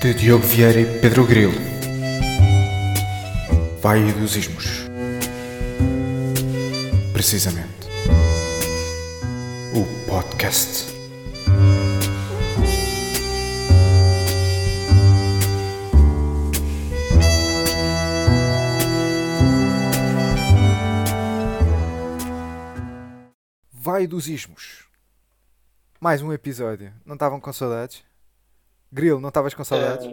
de Diogo Vieira e Pedro Grilo. Vai dos Ismos. Precisamente. O podcast. Vai dos Ismos. Mais um episódio. Não estavam com saudades? Grilo, não estavas com saudades?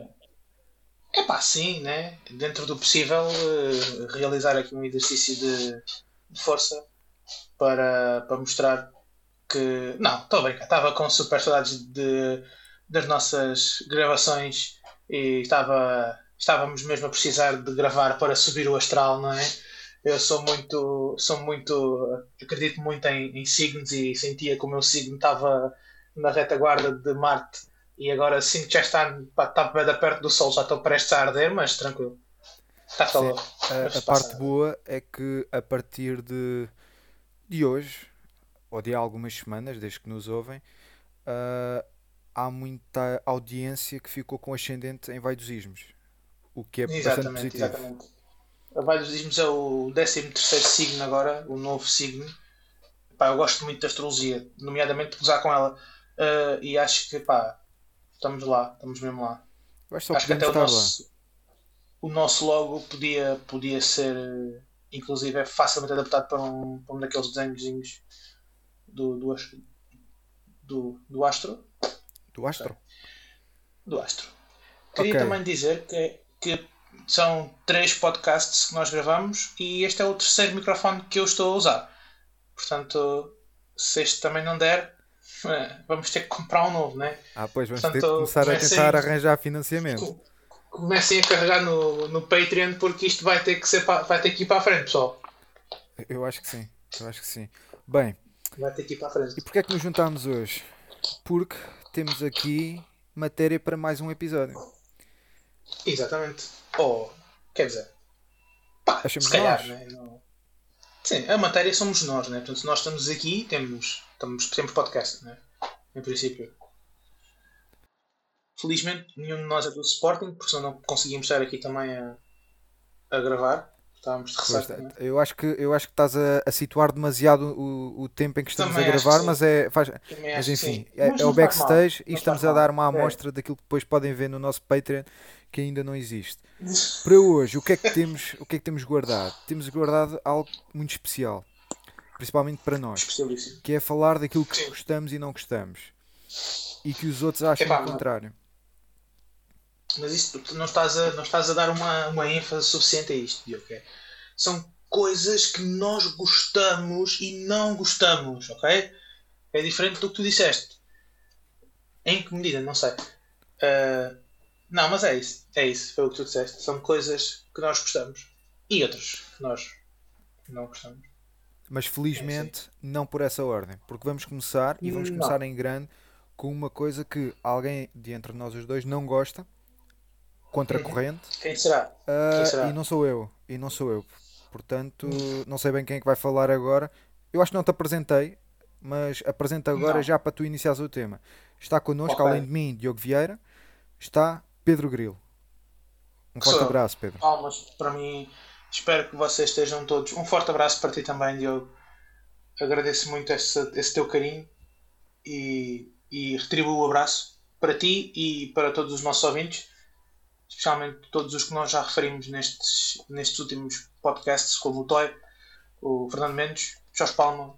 É pá, sim, né? Dentro do possível, eh, realizar aqui um exercício de, de força para, para mostrar que. Não, estou bem, estava com super saudades de, das nossas gravações e estava, estávamos mesmo a precisar de gravar para subir o astral, não é? Eu sou muito, sou muito, acredito muito em, em signos e sentia que o meu signo estava na retaguarda de Marte e agora sinto que já está, está bem perto do Sol, já estou prestes a arder, mas tranquilo. Está calor. A, a parte boa é que a partir de, de hoje, ou de algumas semanas, desde que nos ouvem, uh, há muita audiência que ficou com ascendente em Vai dos Ismos. O que é exatamente, bastante positivo. Exatamente. A Vai dos Ismos é o 13 signo agora, o novo signo. Pá, eu gosto muito da astrologia, nomeadamente de usar com ela. Uh, e acho que pá, estamos lá, estamos mesmo lá. Acho, acho que até o nosso, o nosso logo podia, podia ser, inclusive, é facilmente adaptado para um, para um daqueles desenhos do, do, do, do Astro. Do Astro? Do Astro. Queria okay. também dizer que, que são três podcasts que nós gravamos e este é o terceiro microfone que eu estou a usar. Portanto, se este também não der, vamos ter que comprar um novo, né? Ah, pois, vamos Portanto, ter que começar a tentar arranjar financiamento. Comecem a carregar no, no Patreon porque isto vai ter que ser vai ter que ir para a frente, pessoal. Eu acho que sim, eu acho que sim. Bem, vai ter que ir para a frente. E porquê é que nos juntámos hoje? Porque temos aqui matéria para mais um episódio. Exatamente. Ou, oh, quer dizer, pá, Achamos se calhar, nós. né? Não... Sim, a matéria somos nós, né? Portanto, nós estamos aqui, temos Estamos, temos podcast, né? em princípio. Felizmente, nenhum de nós é do Sporting, porque senão não conseguimos estar aqui também a, a gravar. Estávamos de ressaca. Né? Eu acho que eu acho que estás a, a situar demasiado o, o tempo em que estamos também a gravar, mas é faz, mas enfim, é, é, o backstage e estamos a dar uma é. amostra é. daquilo que depois podem ver no nosso Patreon que ainda não existe. Para hoje, o que é que temos, o que é que temos guardado? Temos guardado algo muito especial principalmente para nós, que é falar daquilo que Sim. gostamos e não gostamos e que os outros acham Epá, o contrário. Mas isso não estás a, não estás a dar uma, uma ênfase suficiente a isto, Diogo. Okay? São coisas que nós gostamos e não gostamos, ok? É diferente do que tu disseste. Em que medida? Não sei. Uh, não, mas é isso. É isso. Foi o que tu disseste. São coisas que nós gostamos e outras que nós não gostamos. Mas felizmente é, não por essa ordem, porque vamos começar e vamos não. começar em grande com uma coisa que alguém de entre nós os dois não gosta, contra a uhum. corrente. Quem será? Uh, quem será? E não sou eu, e não sou eu. Portanto, não sei bem quem é que vai falar agora. Eu acho que não te apresentei, mas apresento agora não. já para tu iniciares o tema. Está connosco, okay. além de mim, Diogo Vieira, está Pedro Grilo. Um forte abraço, Pedro. Palmas para mim Espero que vocês estejam todos. Um forte abraço para ti também, Diogo. Agradeço muito esse, esse teu carinho e, e retribuo o abraço para ti e para todos os nossos ouvintes, especialmente todos os que nós já referimos nestes, nestes últimos podcasts, como o Toy, o Fernando Mendes, Jorge Palma,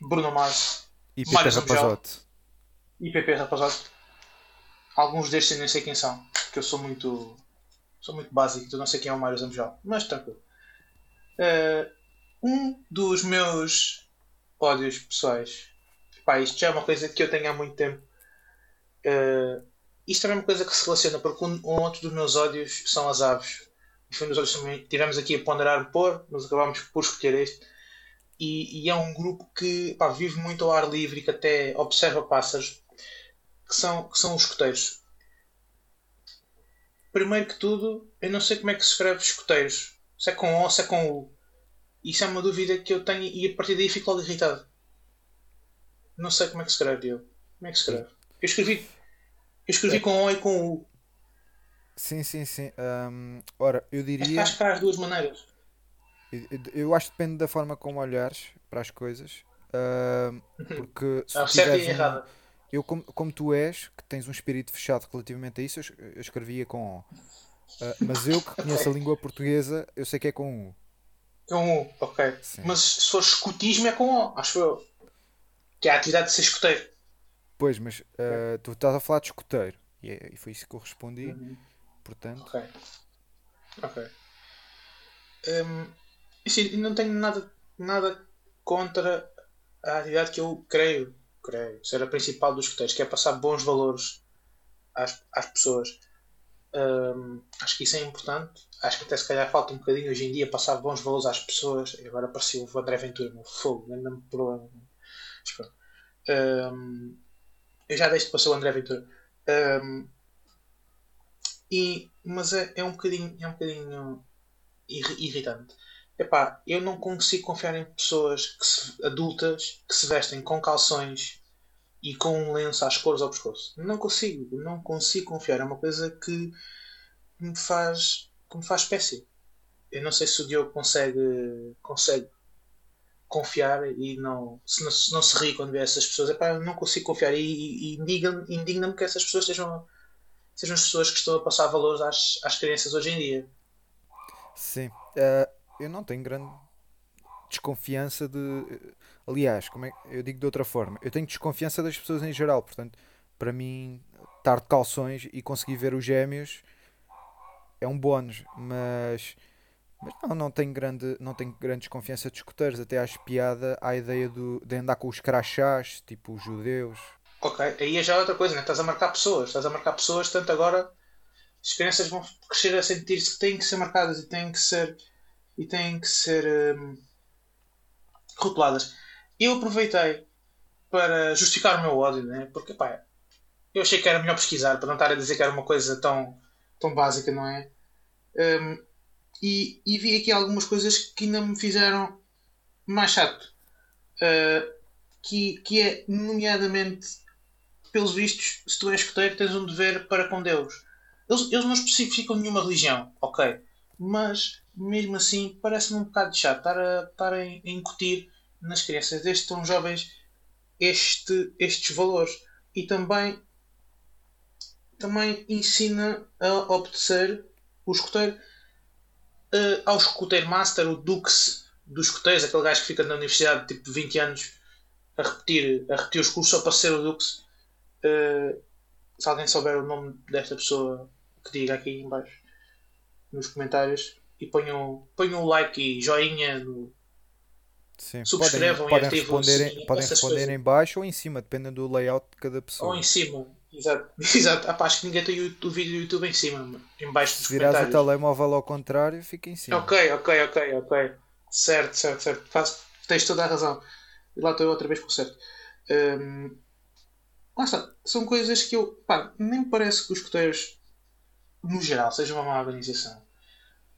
Bruno Mars, e Mário Rapazote. E PP Rapazote. Alguns destes eu nem sei quem são, porque eu sou muito sou muito básico, eu não sei quem é o Mário Zambujal, mas tranquilo. Uh, um dos meus ódios pessoais. Pá, isto já é uma coisa que eu tenho há muito tempo. Uh, isto é uma coisa que se relaciona, porque um, um outro dos meus ódios são as aves. Foi um dos ódios tivemos aqui a ponderar por, mas acabámos por escolher este. E, e é um grupo que pá, vive muito ao ar livre e que até observa pássaros, que são, que são os escoteiros. Primeiro que tudo, eu não sei como é que se escreve escoteiros se é com O, se é com U. Isso é uma dúvida que eu tenho e a partir daí fico logo irritado. Não sei como é que se escreve, eu. Como é que se escreve? Eu escrevi, eu escrevi é. com O e com U. Sim, sim, sim. Um, ora, eu diria. Acho que há as duas maneiras. Eu, eu acho que depende da forma como olhares para as coisas. Uh, porque se ah, e errado. Eu, como, como tu és, que tens um espírito fechado relativamente a isso, eu, eu escrevia com O. Uh, mas eu que conheço okay. a língua portuguesa, eu sei que é com U. Um U, ok. Sim. Mas se for escutismo é com O, acho eu. Que é a atividade de ser escuteiro. Pois, mas uh, tu estás a falar de escuteiro. E, é, e foi isso que eu respondi. Uhum. Portanto. Ok. Ok. Um, assim, não tenho nada, nada contra a atividade que eu creio, creio ser a principal dos escuteiros, que é passar bons valores às, às pessoas. Um, acho que isso é importante. Acho que até se calhar falta um bocadinho hoje em dia passar bons valores às pessoas. E agora apareceu o André Ventura no fogo, não é problema. Um, eu já deixo de passar o André Ventura. Um, e, mas é, é um bocadinho, é um bocadinho irritante. Epá, eu não consigo confiar em pessoas que se, adultas que se vestem com calções e com um lenço às cores ao pescoço. Não consigo, não consigo confiar. É uma coisa que me faz, que me faz espécie. Eu não sei se o Diogo consegue, consegue confiar e não se, não se, não se ri quando vê essas pessoas. Epá, eu não consigo confiar e, e, e indigna-me que essas pessoas sejam, sejam as pessoas que estão a passar valores às, às crianças hoje em dia. Sim. Uh eu não tenho grande desconfiança de. Aliás, como é, eu digo de outra forma, eu tenho desconfiança das pessoas em geral, portanto, para mim, estar de calções e conseguir ver os gêmeos é um bónus, mas. Mas não, não tenho grande, não tenho grande desconfiança de escuteiros, até acho piada à ideia do, de andar com os crachás, tipo os judeus. Ok, aí é já outra coisa, né? estás a marcar pessoas, estás a marcar pessoas, tanto agora as crianças vão crescer a sentir-se que têm que ser marcadas e têm que ser e têm que ser um, rotuladas. Eu aproveitei para justificar o meu ódio, né? porque pá, eu achei que era melhor pesquisar para não estar a dizer que era uma coisa tão, tão básica, não é? Um, e, e, vi aqui algumas coisas que ainda me fizeram mais chato. Uh, que, que é, nomeadamente, pelos vistos, se tu és escoteiro, tens um dever para com Deus. Eles, eles não especificam nenhuma religião, ok? Mas mesmo assim parece-me um bocado chato estar a, estar a incutir nas crianças. Desde tão jovens este, estes valores. E também também ensina a obedecer o escoteiro uh, ao escoteiro master, o Dux dos escoteiros, aquele gajo que fica na universidade tipo 20 anos a repetir, a repetir os cursos só para ser o Dux. Uh, se alguém souber o nome desta pessoa que diga aqui em baixo nos comentários e ponham, ponham um like e joinha no. Sim. Subscrevam podem, podem responder, sim, podem responder em baixo ou em cima, dependendo do layout de cada pessoa. Ou em cima, exato. exato. Ah, pá, acho que ninguém tem o, o vídeo do YouTube em cima, em baixo dos Se virares o telemóvel ao contrário, fica em cima. Ok, ok, ok, ok. Certo, certo, certo. Faz, tens toda a razão. E lá estou eu outra vez com o certo. Um, lá está. São coisas que eu. Pá, nem parece que os escuteiros, no geral, sejam uma má organização.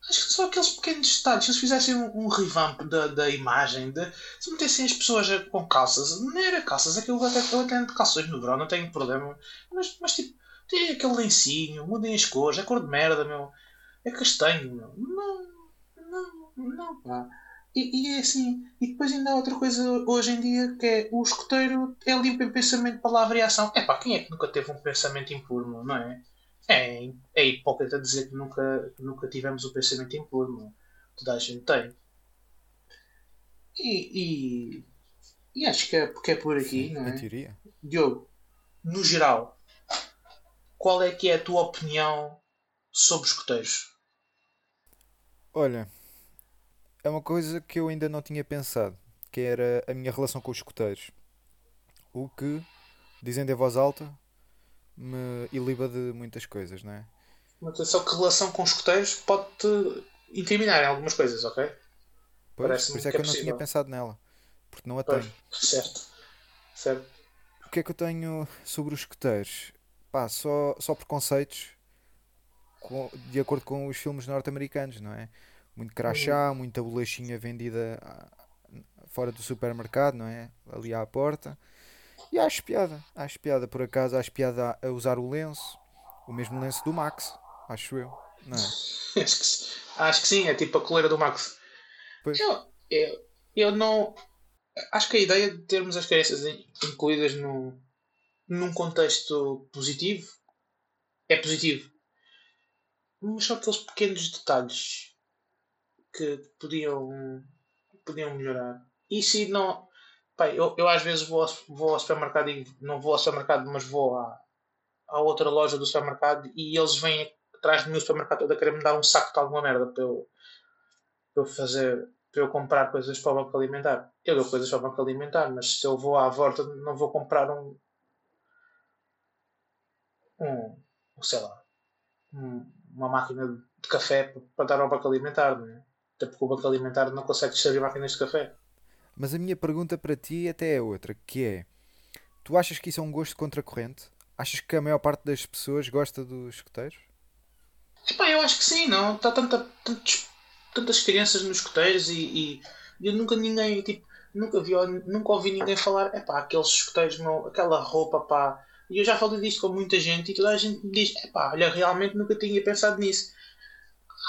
Acho que só aqueles pequenos detalhes. Se eles fizessem um, um revamp da, da imagem, de, se metessem as pessoas com calças, não era calças, aquilo até, eu até de calções no verão, não tenho problema. Mas, mas tipo, tem aquele lencinho, mudem as cores, é cor de merda, meu. É castanho, meu. Não, não, não, pá. E, e, é assim. E depois ainda há outra coisa hoje em dia que é o escoteiro é limpo em pensamento, palavra e ação. É pá, quem é que nunca teve um pensamento impuro, não é? É, é hipócrita dizer que nunca, nunca tivemos o pensamento impuro, não? toda a gente tem. E, e, e, acho que é porque é por aqui, Sim, não é? teoria. Diogo, no geral, qual é que é a tua opinião sobre os escoteiros? Olha, é uma coisa que eu ainda não tinha pensado, que era a minha relação com os escoteiros. O que, dizendo em voz alta, me iliba de muitas coisas, não é? Mas só que relação com os escoteiros pode-te incriminar em algumas coisas, ok? Pois, por isso é que, é eu não tinha pensado nela. Porque não a pois, tenho. Certo. Certo. O que é que eu tenho sobre os escoteiros? Pá, só, só preconceitos com, de acordo com os filmes norte-americanos, não é? Muito crachá, uhum. muita bolachinha vendida fora do supermercado, não é? Ali à porta. E acho piada, acho piada por acaso, acho piada a usar o lenço, o mesmo lenço do Max. acho eu. Não é? acho, que, acho que sim, é tipo a coleira do Max. Pois. Eu, eu, eu não. Acho que a ideia de termos as crianças incluídas no, num contexto positivo é positivo. Mas só aqueles pequenos detalhes que podiam, podiam melhorar. E se não. Pai, eu, eu às vezes vou, vou ao supermercado e não vou ao supermercado, mas vou à, à outra loja do supermercado e eles vêm atrás de mim no supermercado todo a querer me dar um saco de alguma merda para eu, para eu fazer para eu comprar coisas para o banco alimentar. Eu dou coisas para o banco alimentar, mas se eu vou à volta não vou comprar um um, sei lá um, uma máquina de café para dar ao banco alimentar, não é? Até porque o banco alimentar não consegue distribuir máquinas de café. Mas a minha pergunta para ti até é outra, que é tu achas que isso é um gosto contracorrente? Achas que a maior parte das pessoas gosta dos escoteiros? Epá, eu acho que sim, não? Está tanta, tantos, tantas crianças nos escoteiros e, e, eu nunca ninguém, tipo, nunca vi, nunca ouvi ninguém falar, epá, aqueles escoteiros, meu, aquela roupa, pá. E eu já falei disto com muita gente e toda a gente me diz, epá, olha, realmente nunca tinha pensado nisso.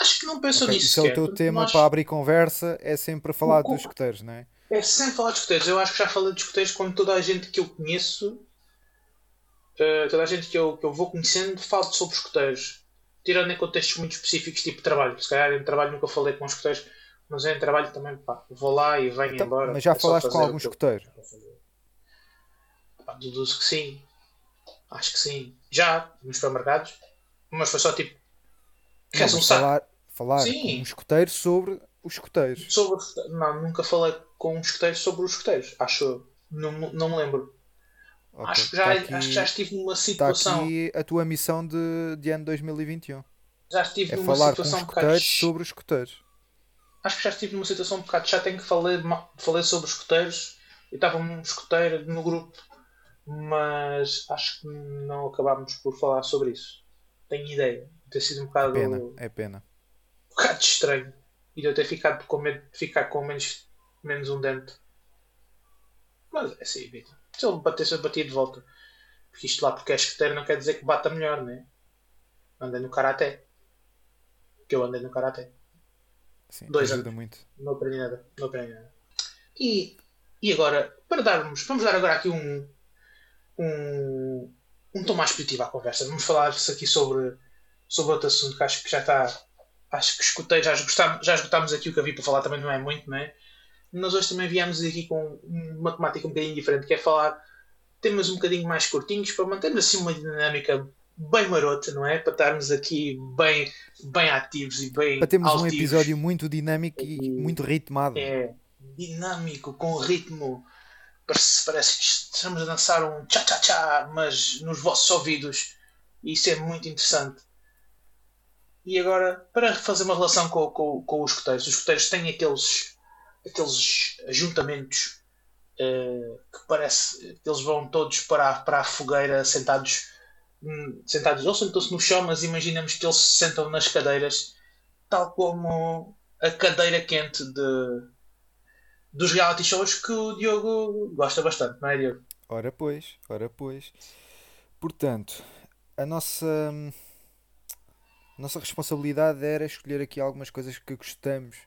Acho que não penso okay, nisso. Isso é o teu tema para abrir conversa, é sempre falar o, dos escoteiros, não é? É sempre falar de escoteiros. Eu acho que já falei de escoteiros com toda a gente que eu conheço, uh, toda a gente que eu, que eu vou conhecendo, falo sobre escoteiros tirando em contextos muito específicos, tipo trabalho. Se calhar em trabalho nunca falei com escuteiros, mas em trabalho também, pá, vou lá e venho então, embora. Mas já é falaste com algum escuteiro? Deduzo que sim. Acho que sim. Já, nos supermercados. Mas foi só tipo. Queres um falar, saco? Falar sim. com um escuteiro sobre os escuteiros. Sobre, não, nunca falei com um escuteiro sobre os escuteiros. Acho. Não, não me lembro. Okay. Acho, que já, tá aqui, acho que já estive numa situação. Está aqui a tua missão de, de ano 2021. Já estive é numa falar situação com os bocado... sobre os escuteiros. Acho que já estive numa situação um bocado já tenho que falar, falei sobre os escuteiros. Eu estava um escuteiro no grupo, mas acho que não acabámos por falar sobre isso. Tenho ideia de ter sido um bocado. É pena, é pena. Um bocado estranho. E de eu ter ficado com medo de ficar com menos, menos um dente. Mas é assim, Vitor. Se ele batesse, eu batia de volta. Porque isto lá, porque é escoteiro, não quer dizer que bata melhor, né? Andei no karaté. Que eu andei no karaté. Sim, Dois ajuda anos. muito. Não aprendi nada. Não aprendi nada. E, e agora, para darmos. Vamos dar agora aqui um. Um, um tom mais positivo à conversa. Vamos falar-se aqui sobre, sobre outro assunto que acho que já está. Acho que escutei, já esgotámos, já esgotámos aqui o que havia para falar, também não é muito, não é? nós hoje também viemos aqui com uma temática um bocadinho diferente, que é falar temas um bocadinho mais curtinhos para mantermos assim uma dinâmica bem marota, não é? Para estarmos aqui bem, bem ativos e bem. Para termos altivos. um episódio muito dinâmico e, muito ritmado. É, dinâmico, com ritmo. Parece, parece que estamos a dançar um tchá-tchá-tchá, mas nos vossos ouvidos. E isso é muito interessante. E agora, para fazer uma relação com, com, com os escuteiros, os escuteiros têm aqueles aqueles ajuntamentos uh, que parece que eles vão todos para a, para a fogueira sentados hum, sentados ou sentam-se no chão mas imaginamos que eles se sentam nas cadeiras tal como a cadeira quente de dos reality shows que o Diogo gosta bastante, não é Diogo? Ora pois, ora pois. Portanto, a nossa a nossa responsabilidade era escolher aqui algumas coisas que gostamos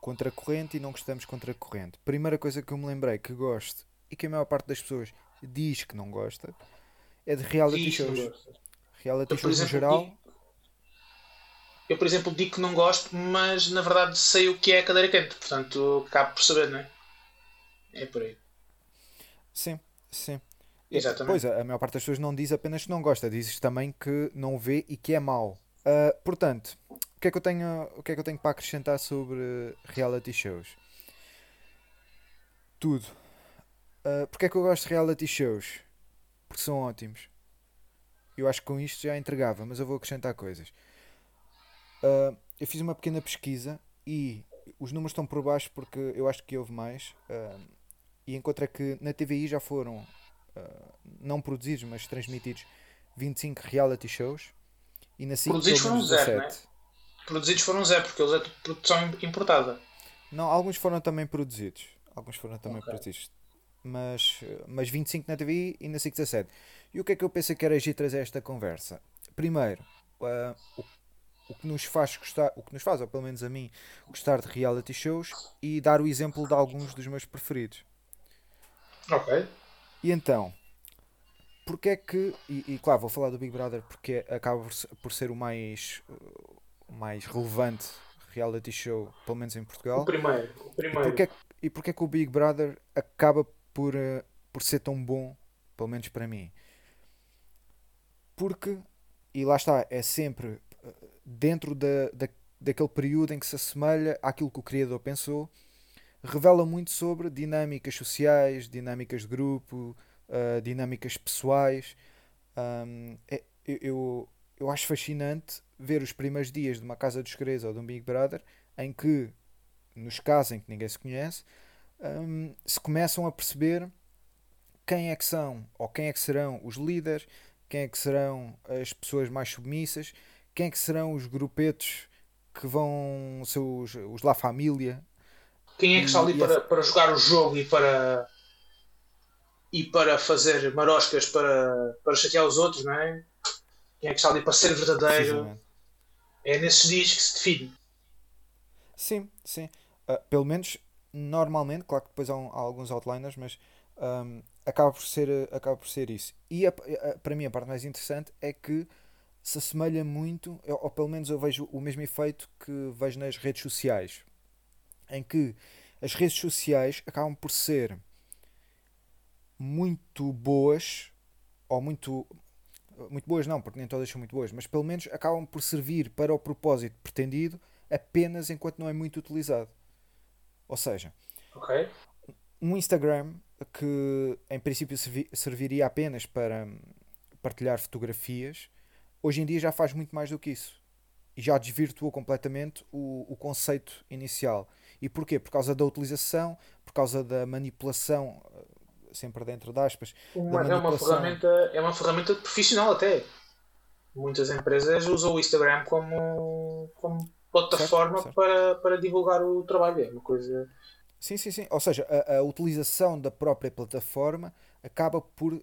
contra a corrente e não gostamos contra a corrente. Primeira coisa que eu me lembrei que gosto e que a maior parte das pessoas diz que não gosta é de reality diz shows. Reality eu, shows exemplo, no geral. Eu, por exemplo, digo que não gosto, mas na verdade sei o que é a cadeira quente, portanto acabo por saber, não é? É por aí. Sim, sim. Exatamente. Pois, a maior parte das pessoas não diz apenas que não gosta, diz também que não vê e que é mau. Uh, portanto, o que, é que eu tenho, o que é que eu tenho para acrescentar sobre reality shows? Tudo. Uh, porque é que eu gosto de reality shows? Porque são ótimos. Eu acho que com isto já entregava, mas eu vou acrescentar coisas. Uh, eu fiz uma pequena pesquisa e os números estão por baixo porque eu acho que houve mais. Uh, e encontrei que na TVI já foram, uh, não produzidos, mas transmitidos 25 reality shows e na SIC Produzidos foram zero, né? Produzidos foram zero, porque eles é produção importada. Não, alguns foram também produzidos. Alguns foram também okay. produzidos. Mas, mas 25 na TV e na SIC 17. E o que é que eu pensei que era agir trazer esta conversa? Primeiro, uh, o, o que nos faz gostar, o que nos faz, ou pelo menos a mim, gostar de reality shows e dar o exemplo de alguns dos meus preferidos. Ok. E então, porque é que, e, e, claro, vou falar do Big Brother porque acaba por, ser o mais, o mais relevante reality show, pelo menos em Portugal. O primeiro. O primeiro. E porque, é, e porque é que o Big Brother acaba por, uh, por ser tão bom, pelo menos para mim? Porque, e lá está, é sempre eh, dentro da, da, daquele período em que se assemelha àquilo que o criador pensou, revela muito sobre dinâmicas sociais, dinâmicas de grupo, uh, dinâmicas pessoais. Um, é, eu, eu acho fascinante ver os primeiros dias de uma Casa dos Segredos ou de um Big Brother em que, nos casos em que ninguém se conhece, um, se começam a perceber quem é que são ou quem é que serão os líderes, quem é que serão as pessoas mais submissas, quem é que serão os grupetos que vão ser os, os La Família. Quem é que está ali para, para jogar o jogo e para e para fazer maroscas para, para chatear os outros, não é? Quem é que está ali para ser verdadeiro? É nesses dias que se define. Sim, sim. Uh, pelo menos, normalmente, claro que depois há, um, há alguns outliners, mas um, acaba, por ser, acaba por ser isso. E a, a, para mim a parte mais interessante é que se assemelha muito, ou pelo menos eu vejo o mesmo efeito que vejo nas redes sociais, em que as redes sociais acabam por ser muito boas, ou muito. Muito boas não, porque nem todas são muito boas, mas pelo menos acabam por servir para o propósito pretendido apenas enquanto não é muito utilizado. Ou seja, okay. um Instagram que em princípio serviria apenas para partilhar fotografias, hoje em dia já faz muito mais do que isso. E já desvirtuou completamente o, o conceito inicial. E porquê? Por causa da utilização, por causa da manipulação sempre dentro de aspas. Uma, é, uma ferramenta, é uma ferramenta profissional até. Muitas empresas usam o Instagram como, como plataforma certo, certo. Para, para divulgar o trabalho. É uma coisa. Sim, sim, sim. Ou seja, a, a utilização da própria plataforma acaba por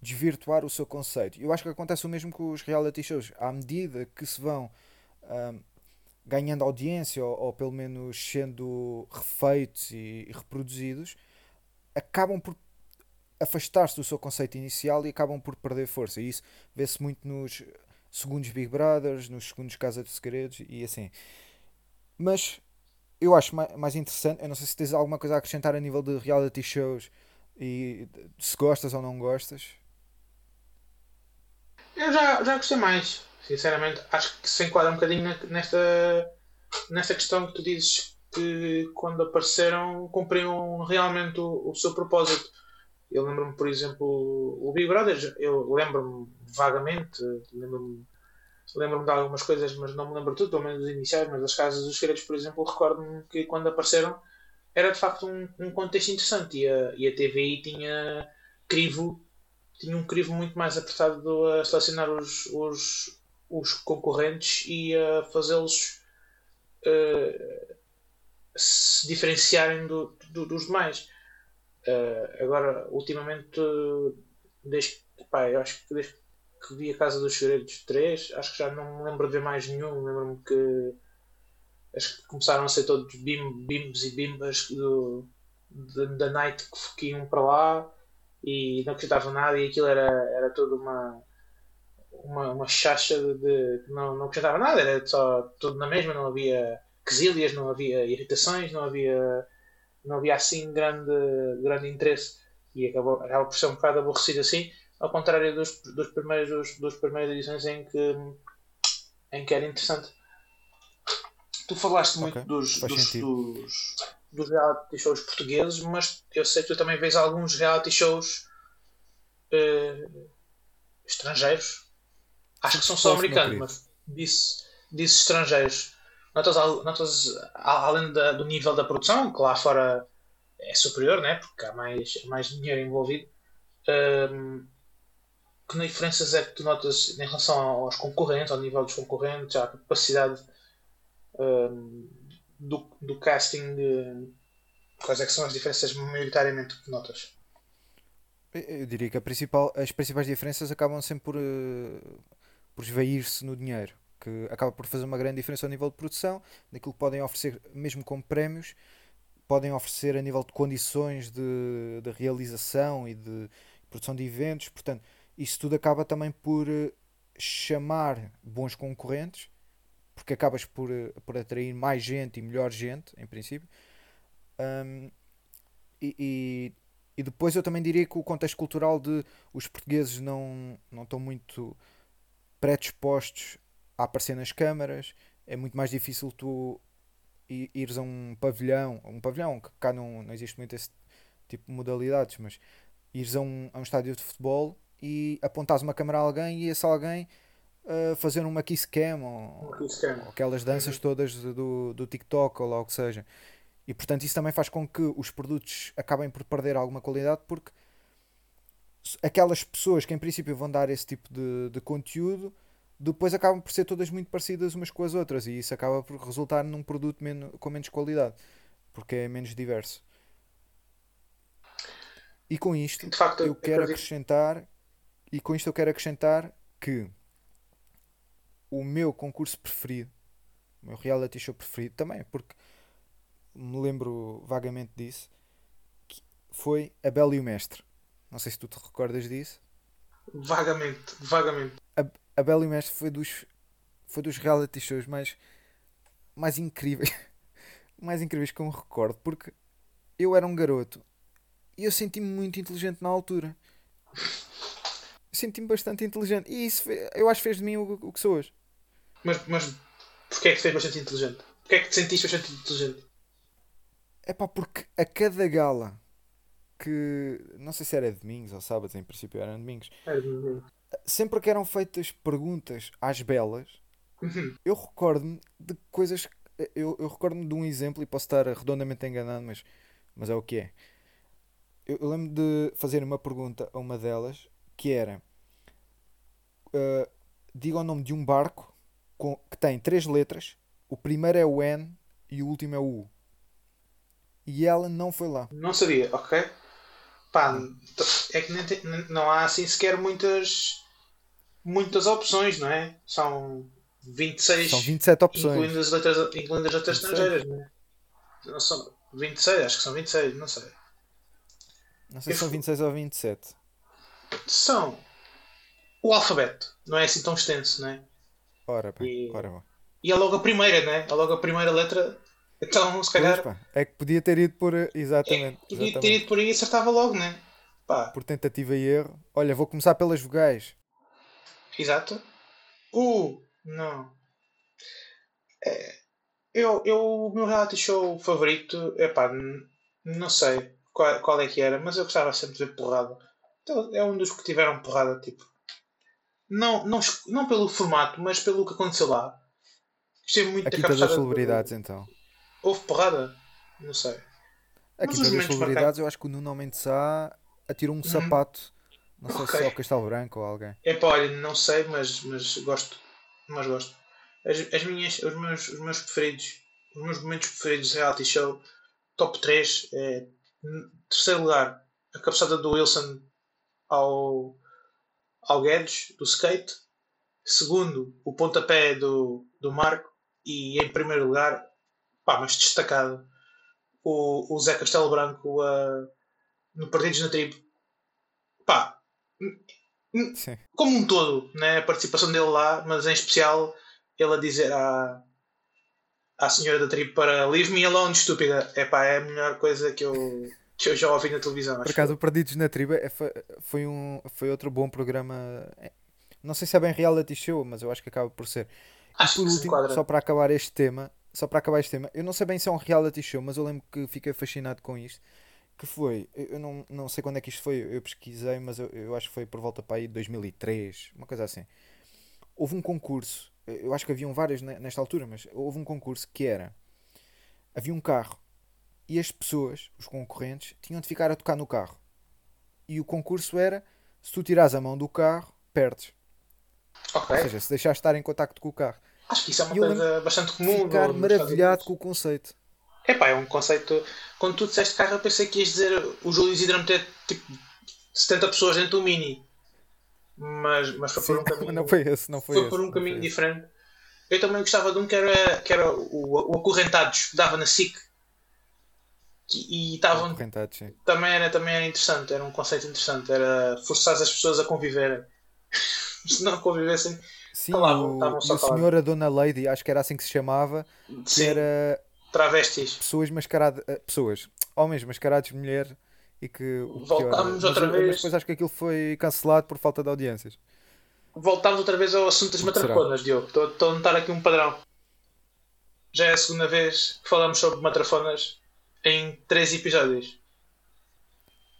desvirtuar o seu conceito. Eu acho que acontece o mesmo com os reality shows. À medida que se vão um, ganhando audiência ou, ou, pelo menos sendo refeitos e, e reproduzidos, acabam por afastar-se do seu conceito inicial e acabam por perder força. E isso vê-se muito nos segundos Big Brothers, nos segundos Casa de Segredos e assim. Mas eu acho mais interessante, eu não sei se tens alguma coisa a acrescentar a nível de reality shows e se gostas ou não gostas. Eu já, já gostei mais, sinceramente. Acho que se enquadra um bocadinho nesta, nesta questão que tu dizes que quando apareceram cumpriam realmente o, o seu propósito eu lembro-me, por exemplo, o Big Brother, eu lembro-me vagamente, lembro-me lembro de algumas coisas, mas não me lembro tudo, pelo menos dos iniciais, mas as Casas dos Segredos, por exemplo, recordo-me que quando apareceram era de facto um, um contexto interessante e a, e a TVI tinha crivo, tinha um crivo muito mais apertado a selecionar os, os, os concorrentes e a fazê-los uh, se diferenciarem do, do, dos demais. Uh, agora, ultimamente, desde, pá, eu acho que desde que vi a Casa dos Segredos 3, acho que já não me lembro de ver mais nenhum. Lembro-me que acho que começaram a ser todos bim, bimbos e bimbas do, da night que, iam para lá e não acreditavam nada e aquilo era, era toda uma uma, uma chacha de, que não, não acrescentava nada, era só tudo na mesma, não havia quesílias, não havia irritações, não havia não havia assim grande, grande interesse e acabou, acabou por ser um bocado aborrecido assim, ao contrário dos, dos primeiros, dos primeiras edições em que, em que era interessante. Tu falaste muito okay, dos, dos, dos, dos, reality shows portugueses, mas eu sei que tu também vês alguns reality shows uh, estrangeiros. Acho que são só americanos, mas disse, disse estrangeiros. Notas, notas além da, do nível da produção, que lá fora é superior, né? porque há mais, mais dinheiro envolvido, um, que diferenças é que tu notas em relação aos concorrentes, ao nível dos concorrentes, à capacidade um, do, do casting? De, quais é que são as diferenças maioritariamente que notas? Eu diria que principal, as principais diferenças acabam sempre por, uh, por esvair-se no dinheiro. Que acaba por fazer uma grande diferença ao nível de produção, daquilo que podem oferecer, mesmo como prémios, podem oferecer a nível de condições de, de realização e de produção de eventos. Portanto, isso tudo acaba também por eh, chamar bons concorrentes, porque acabas por, eh, por atrair mais gente e melhor gente, em princípio. Um, e, e, e, depois eu também diria que o contexto cultural de os portugueses não, não estão muito predispostos a aparecer nas câmaras, é muito mais difícil tu ires a um pavilhão, um pavilhão que cá não, não existe muito esse tipo de modalidades, mas ires a um, a um estádio de futebol e apontares uma câmera a alguém e esse alguém uh, fazer uma kiss cam ou, kiss cam. ou aquelas danças uhum. todas do, do TikTok ou lá o que seja. E portanto isso também faz com que os produtos acabem por perder alguma qualidade porque aquelas pessoas que em princípio vão dar esse tipo de, de conteúdo depois acabam por ser todas muito parecidas umas com as outras e isso acaba por resultar num produto menos, com menos qualidade porque é menos diverso. E com isto facto, eu quero acrescentar e com isto eu quero acrescentar que o meu concurso preferido, o meu reality show preferido também, porque me lembro vagamente disso, foi A Bela e o Mestre. Não sei se tu te recordas disso. Vagamente, vagamente. A, a Bela e o Mestre foi dos, foi dos reality shows mais, mais incríveis, mais incríveis que eu me recordo, porque eu era um garoto e eu senti-me muito inteligente na altura. Senti-me bastante inteligente. E isso eu acho que fez de mim o, o que sou hoje. Mas, mas porquê é que te fez bastante inteligente? Porquê é que te sentiste bastante inteligente? É pá, porque a cada gala que. Não sei se era domingos ou sábados, em princípio eram domingos. Era domingos. Sempre que eram feitas perguntas às belas, uhum. eu recordo-me de coisas. Eu, eu recordo-me de um exemplo e posso estar redondamente enganado, mas, mas é o que é eu, eu lembro de fazer uma pergunta a uma delas que era uh, diga o nome de um barco com, que tem três letras. O primeiro é o N e o último é o U. E ela não foi lá. Não sabia, ok. Pá, é que tem, não há assim sequer muitas muitas opções, não é? São 26 São 27 opções. Incluindo as letras, incluindo as letras estrangeiras, não é? Não são 26, acho que são 26, não sei. Não sei se são 26 ou 27. São. O alfabeto. Não é assim tão extenso, não é? Ora bem, e... ora bem. E é logo a primeira, né? É logo a primeira letra. Então, se calhar. Pois, é que podia ter ido por. Exatamente. É, podia exatamente. ter ido por aí e acertava logo, né? Pá. Por tentativa e erro. Olha, vou começar pelas vogais. Exato. Uh, não. É, eu, eu, o meu reality show favorito, é pá, não sei qual, qual é que era, mas eu gostava sempre de ver porrada. Então, é um dos que tiveram porrada, tipo. Não, não, não pelo formato, mas pelo que aconteceu lá. Gostei muito A Quinta das Celebridades, de... então. Houve porrada? Não sei. A Quinta das Celebridades, eu acho que o Nuno Mendes Sá atirou um uhum. sapato. Não sei okay. se é o Castelo Branco ou alguém. É pá, olha, não sei, mas, mas gosto. Mas gosto. As, as minhas, os, meus, os meus preferidos, os meus momentos preferidos de reality show, top 3, é terceiro lugar, a cabeçada do Wilson ao, ao Guedes, do skate. Segundo, o pontapé do, do Marco. E em primeiro lugar, pá, mas destacado, o, o Zé Castelo Branco uh, no Partidos na Tribo. Pá, Sim. como um todo, né? a participação dele lá, mas em especial ele a dizer à, à senhora da tribo para Leave me alone, estúpida. É pá, é a melhor coisa que eu, que eu já ouvi na televisão. Por acaso, o Perdidos na Tribo é, foi, um, foi outro bom programa. É, não sei se é bem reality show, mas eu acho que acaba por ser. Acho e por último, só para acabar este tema, só para acabar este tema, eu não sei bem se é um reality show, mas eu lembro que fiquei fascinado com isto. Que foi, eu não, não sei quando é que isto foi, eu pesquisei, mas eu, eu acho que foi por volta para aí de 2003, uma coisa assim. Houve um concurso eu acho que haviam várias nesta altura, mas houve um concurso que era havia um carro e as pessoas, os concorrentes, tinham de ficar a tocar no carro. E o concurso era se tu tiras a mão do carro, perdes. Okay. Ou seja, se deixares de estar em contacto com o carro. Acho que isso é uma coisa bastante comum. Ficar maravilhado com o conceito. Epá, é um conceito. Quando tu disseste carro, eu pensei que ias dizer o Júlio Isidro meter tipo 70 pessoas dentro do Mini mas, mas foi Sim, por um caminho. Não foi esse, não foi, foi esse, por um caminho diferente. Eu também gostava de um que era, que era o, o Acorrentados, que dava na SIC. E estavam. Também era, também era interessante, era um conceito interessante. Era forçar as pessoas a conviverem. Se não convivessem. Sim, calavam, o, o senhor, a dona Lady, acho que era assim que se chamava. Sim. Era. Travestis. Pessoas mascaradas. Eh, pessoas. Homens mascarados de mulher. E que. Voltámos outra mas, vez. Mas depois acho que aquilo foi cancelado por falta de audiências. Voltámos outra vez ao assunto das matrafonas, Diogo. Estou, estou a notar aqui um padrão. Já é a segunda vez que falamos sobre matrafonas em três episódios.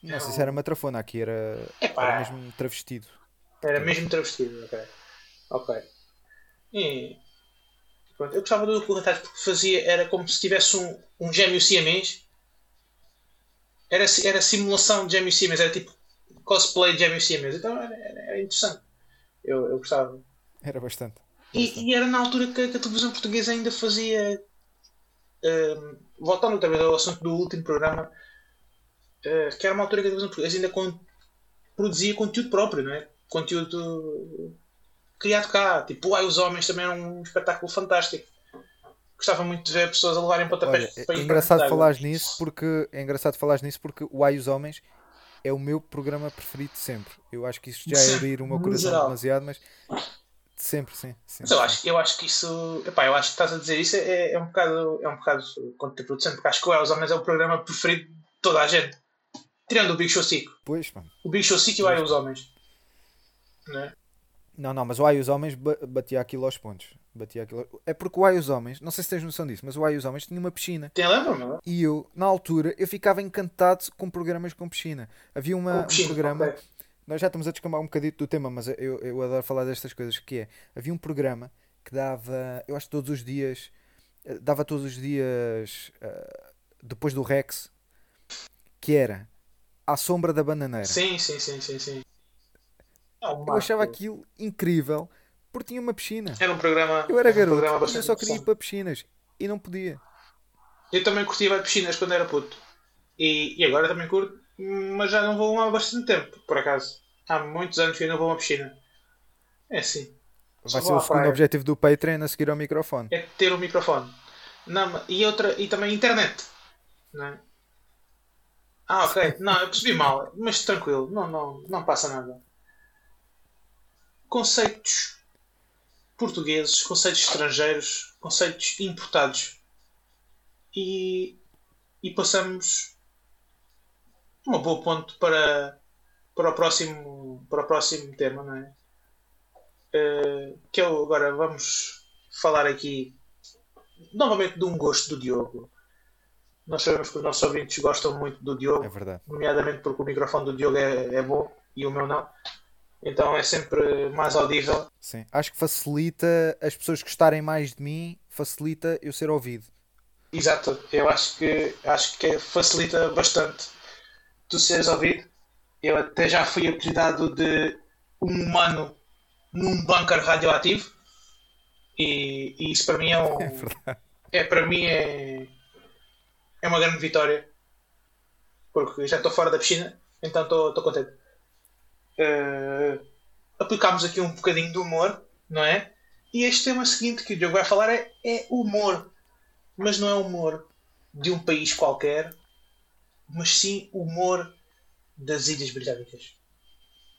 Não sei se era matrafona, aqui era, era mesmo travestido. Era mesmo travestido, ok. Ok. E pronto, eu gostava do documentário porque fazia, era como se tivesse um, um gêmeo siamês. Era, era simulação de gêmeo siamês, era tipo cosplay de gêmeo siamês. Então era, era, era interessante. Eu, eu gostava. Era bastante. E, e, era na altura que, que, a televisão portuguesa ainda fazia. Um, voltando outra vez ao assunto do último programa, uh, que era uma altura que a televisão portuguesa ainda con produzia conteúdo próprio, não é? Conteúdo criado cá. Tipo, Ai, os Homens também era um espetáculo fantástico. Gostava muito de ver pessoas a levarem pontapés Olha, É engraçado falar nisso porque é engraçado falar nisso porque o Ai os Homens é o meu programa preferido de sempre. Eu acho que isto já é abrir o meu coração demasiado, mas sempre, sim. mas eu acho, eu acho que isso. Epá, eu acho que estás a dizer isso é, é um bocado, é um bocado contraproducente, porque acho que o Os Homens é o programa preferido de toda a gente. Tirando o Big Show 5. Pois, mano. O Big Show 5 e o Ai os Homens. Não é? Não, não, mas o Ai os Homens batia aquilo aos pontos. Batia aquilo... É porque o Ai os Homens, não sei se tens noção disso, mas o Ai os Homens tinha uma piscina. Tem lembra-me? E eu, na altura, eu ficava encantado com programas com piscina. Havia uma, piscina, um programa. Okay. Nós já estamos a descambar um bocadinho do tema, mas eu, eu adoro falar destas coisas. Que é, havia um programa que dava, eu acho que todos os dias, eh, dava todos os dias uh, depois do Rex, que era À Sombra da Bananeira. Sim, sim, sim, sim, sim. É eu achava aquilo incrível porque tinha uma piscina. Era um programa. Eu era garoto um eu só queria ir para piscinas e não podia. Eu também curtia piscinas quando era puto. E, e agora também curto, mas já não vou há bastante tempo, por acaso. Há muitos anos que eu não vou a uma piscina. É assim. Vai ser o segundo objetivo do Patreon a seguir ao microfone. É ter o um microfone. Não, e, outra, e também internet. Não é? Ah, ok. Não, eu percebi mal. Mas tranquilo. Não, não, não passa nada conceitos portugueses, conceitos estrangeiros, conceitos importados. E, e passamos uma boa ponto para, para, o próximo, para o próximo tema, não é? Uh, que eu agora vamos falar aqui novamente de um gosto do Diogo. Nós sabemos que os nossos ouvintes gostam muito do Diogo, é nomeadamente porque o microfone do Diogo é, é bom e o meu não. Então é sempre mais audível. Sim, acho que facilita as pessoas gostarem mais de mim, facilita eu ser ouvido. Exato, eu acho que acho que facilita bastante tu seres ouvido. Eu até já fui apelidado de um humano num bunker radioativo e, e isso para mim é um. É, é para mim é, é uma grande vitória porque já estou fora da piscina, então estou contente uh, aplicámos aqui um bocadinho de humor, não é? E este tema seguinte que o Diogo vai falar é, é humor. Mas não é humor de um país qualquer, mas sim humor das Ilhas Britânicas.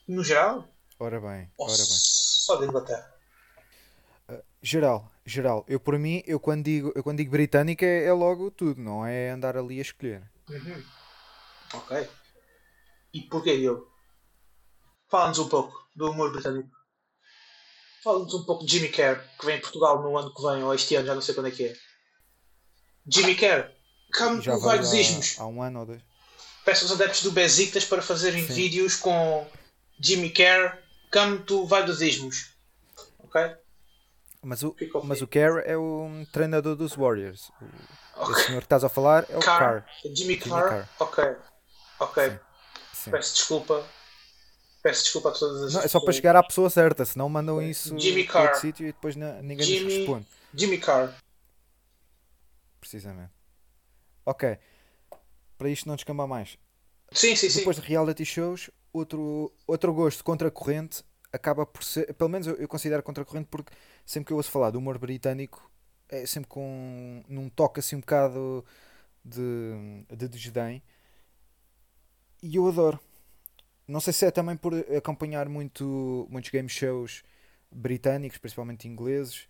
No geral? Ora bem, ora bem. Só da Inglaterra. Uh, geral, geral. Eu por mim, eu quando digo, eu quando digo britânica é, é logo tudo, não é andar ali a escolher. Uhum. Ok. E porquê, Diogo? Fala-nos um pouco do humor britânico. Fala-nos um pouco de Jimmy Kerr, que vem em Portugal no ano que vem, ou este ano, já não sei quando é que é. Jimmy Kerr, come já vai dos ismos. Há um ano ou dois. Peço aos adeptos do Besiktas para fazerem Sim. vídeos com Jimmy Kerr, come to vai dos ismos. Ok? Mas o, mas o Kerr é o treinador dos Warriors. O, okay. o senhor que estás a falar é o Carr. Carr. Jimmy, Jimmy Carr? Carr. Ok. Ok. Sim. Sim. Peço desculpa Peço desculpa a todas as Não, é só para chegar à pessoa certa, senão mandam isso Jimmy outro sítio e depois ninguém Jimmy, nos responde. Jimmy Carr. Precisamente. Ok. Para isto não descambar mais. Sim, sim, Depois sim. de reality shows, outro, outro gosto contra a corrente, acaba por ser, pelo menos eu, eu considero contracorrente porque sempre que eu ouço falar do humor britânico é sempre com num toque assim um bocado de, de desdém e eu adoro. Não sei se é também por acompanhar muito, muitos game shows britânicos, principalmente ingleses,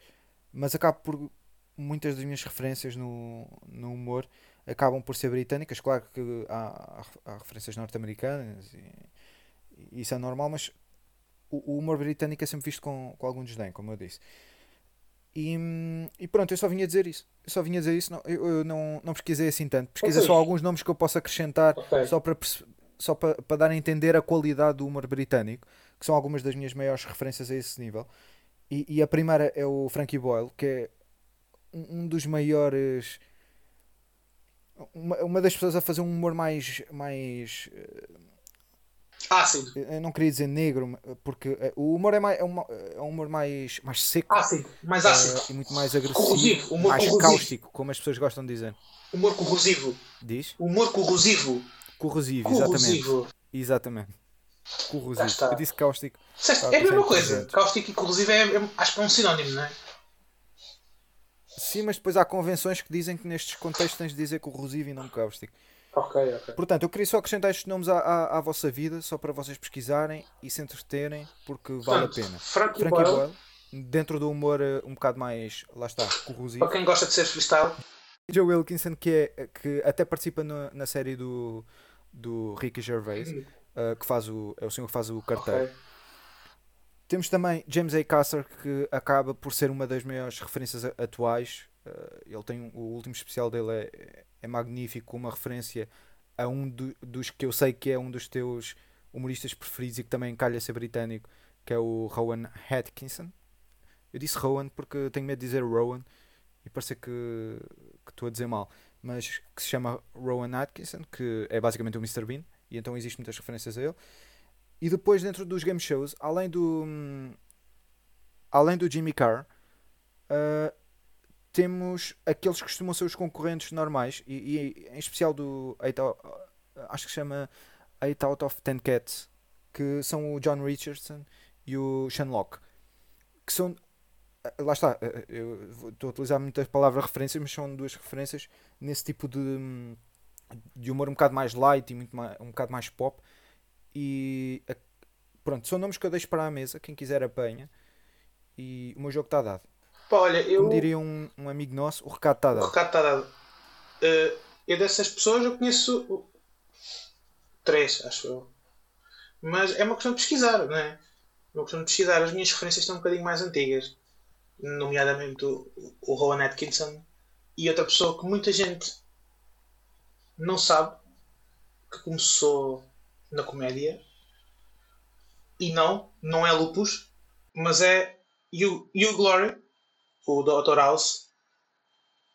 mas acabo por muitas das minhas referências no, no humor acabam por ser britânicas. Claro que há, há, referências norte-americanas e, isso é normal, mas o, o, humor britânico é sempre visto com, com algum desdém, como eu disse. E, e pronto, eu só vinha dizer isso. Eu só vinha dizer isso, não, eu, eu não, não pesquisei assim tanto. Pesquisei só alguns nomes que eu posso acrescentar okay. só para só para, para dar a entender a qualidade do humor britânico, que são algumas das minhas maiores referências a esse nível. E, e a primeira é o Frankie Boyle, que é um, dos maiores. Uma, uma das pessoas a fazer um humor mais. mais Ácido. Eu não queria dizer negro, porque eh, o humor é, mais, é, uma, é um humor mais, mais seco. Ácido, mais ácido. Uh, e muito mais agressivo. Corrosivo. Humor mais corrosivo. cáustico, como as pessoas gostam de dizer. Humor corrosivo. Diz? Humor corrosivo. Corrosivo, corrosivo. exatamente. Exatamente. Corrosivo. Eu disse cáustico. é a mesma coisa. Cáustico e corrosivo é, é, acho que é um sinónimo, não é? Sim, mas depois há convenções que dizem que nestes contextos tens de dizer corrosivo e não cáustico. Ok, ok. Portanto, eu queria só acrescentar estes nomes à, à, à vossa vida, só para vocês pesquisarem e se entreterem, porque vale a pena. Frankie, Frankie Boyle. Boyle. Dentro do humor eh, um bocado mais, lá está, corrosivo. Para quem gosta de ser freestyle. Joe Wilkinson, que, é, que até participa no, na série do, do Ricky Gervais, uh, que faz o, é o senhor que faz o carteiro. Okay. Temos também James A. Caster, que acaba por ser uma das maiores referências atuais. Uh, ele tem um, o último especial dele é, é magnífico, uma referência a um do, dos que eu sei que é um dos teus humoristas preferidos e que também calha ser britânico, que é o Rowan Atkinson. Eu disse Rowan porque tenho medo de dizer Rowan e parece que estou a dizer mal mas que se chama Rowan Atkinson, que é basicamente o Mr. Bean, e então existem muitas referências a ele. E depois, dentro dos game shows, além do, além do Jimmy Carr, uh, temos aqueles que costumam ser os concorrentes normais, e, e em especial do 8 out, acho que chama 8 out of 10 Cats, que são o John Richardson e o Sean Locke, que são eh, lá está, eh, eu estou a utilizar muitas palavras referências, mas são duas referências nesse tipo de, de humor um bocado mais light e muito mais, um bocado mais pop. E pronto, são nomes que eu deixo para a mesa, quem quiser apanha. E o meu jogo está dado. Pá, olha, eu... Como diria um, um amigo nosso, o recado está dado. O recado está dado. Uh, eu dessas pessoas eu conheço três, acho eu. Mas é uma questão de pesquisar, não é? É uma questão de pesquisar. As minhas referências estão um bocadinho mais antigas nomeadamente o, o Rowan Atkinson, e outra pessoa que muita gente não sabe que começou na comédia e não, não é Lupus, mas é Hugh, Hugh Glory, o Dr. House.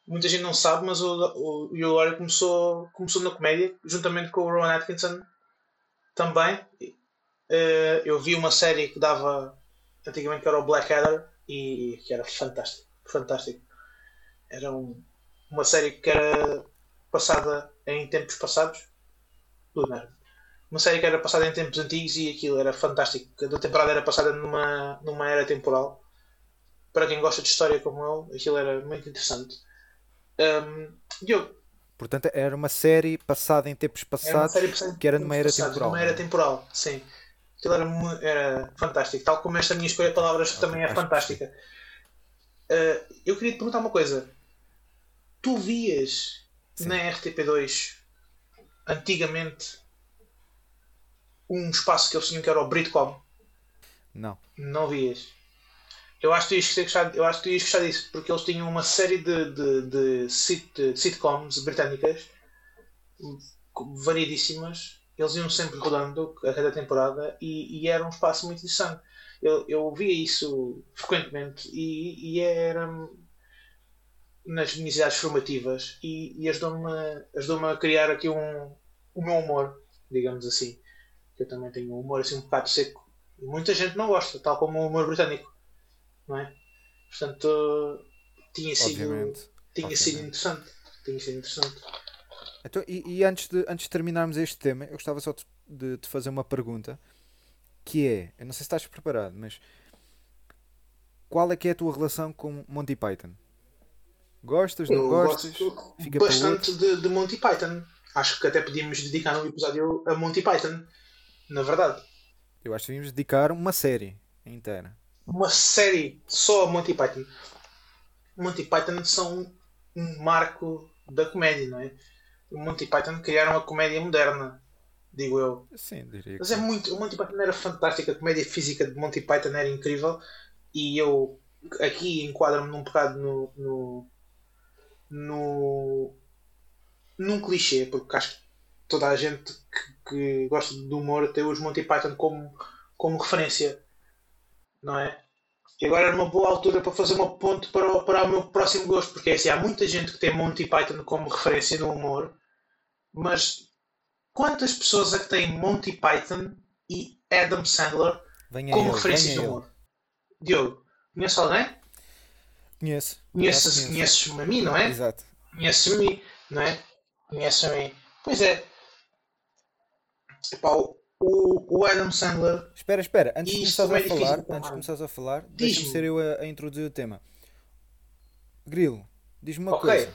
Muita gente não sabe, mas o, o Hugh Glory começou, começou na comédia, juntamente com o Rowan Atkinson também. Uh, eu vi uma série que dava antigamente que era o Blackadder e que era fantástico, fantástico. Era um, uma série que era passada em tempos passados. Uma série que era passada em tempos antigos e aquilo era fantástico. Cada temporada era passada numa, numa era temporal. Para quem gosta de história como eu, aquilo era muito interessante. Um, eu, Portanto, era uma série passada em tempos passados era que era numa era passados, temporal. Numa era é? temporal, sim. Aquilo era, era fantástico. Tal como esta minha escolha de palavras também é fantástica. Uh, eu queria te perguntar uma coisa. Tu vias Sim. na RTP2 antigamente um espaço que eles tinham que era o Britcom? Não. Não vias. Eu acho que tu ias gostar, eu acho que ias gostar disso, porque eles tinham uma série de, de, de, sit, de sitcoms britânicas variedíssimas eles iam sempre rodando a cada temporada e, e, era um espaço muito interessante. Eu, eu via isso frequentemente e, e era nas minhas idades formativas e, e ajudou-me ajudou a criar aqui um, o meu humor, digamos assim. Eu também tenho um humor assim um bocado seco. E muita gente não gosta, tal como o humor britânico. Não é? Portanto, tinha sido, Obviamente. tinha Obviamente. sido interessante. Tinha sido interessante. Então, e, e, antes, de, antes de terminarmos este tema, eu gostava só de te fazer uma pergunta que é, eu não sei se estás preparado, mas qual é que é a tua relação com Monty Python? Gostas, não eu gostas? Fica bastante de, de, Monty Python. Acho que até podíamos dedicar um episódio a Monty Python. Na verdade. Eu acho que devíamos dedicar uma série inteira. Uma série só a Monty Python. Monty Python são um marco da comédia, não é? O Monty Python criaram a comédia moderna, digo eu. Sim, diria. Mas é muito. O Monty Python era fantástico, a comédia física de Monty Python era incrível e eu aqui enquadro-me num bocado no, no, no num clichê, porque acho que toda a gente que, que gosta de humor tem os Monty Python como, como referência, não é? E agora era uma boa altura para fazer uma ponte para o, para o meu próximo gosto, porque é assim, há muita gente que tem Monty Python como referência no humor, mas quantas pessoas é que têm Monty Python e Adam Sandler venha como referência no humor? Diogo, conhece alguém? Conheço. Conheces, conheces-me a mim, não é? Exato. Conheces-me a mim, não é? Conheces-me a mim. Pois é. Epá, o, o Adam Sandler. Espera, espera, antes de começares a falar, antes de começares a falar, deixa-me ser eu a, a, introduzir o tema. Grilo, diz-me uma okay. coisa.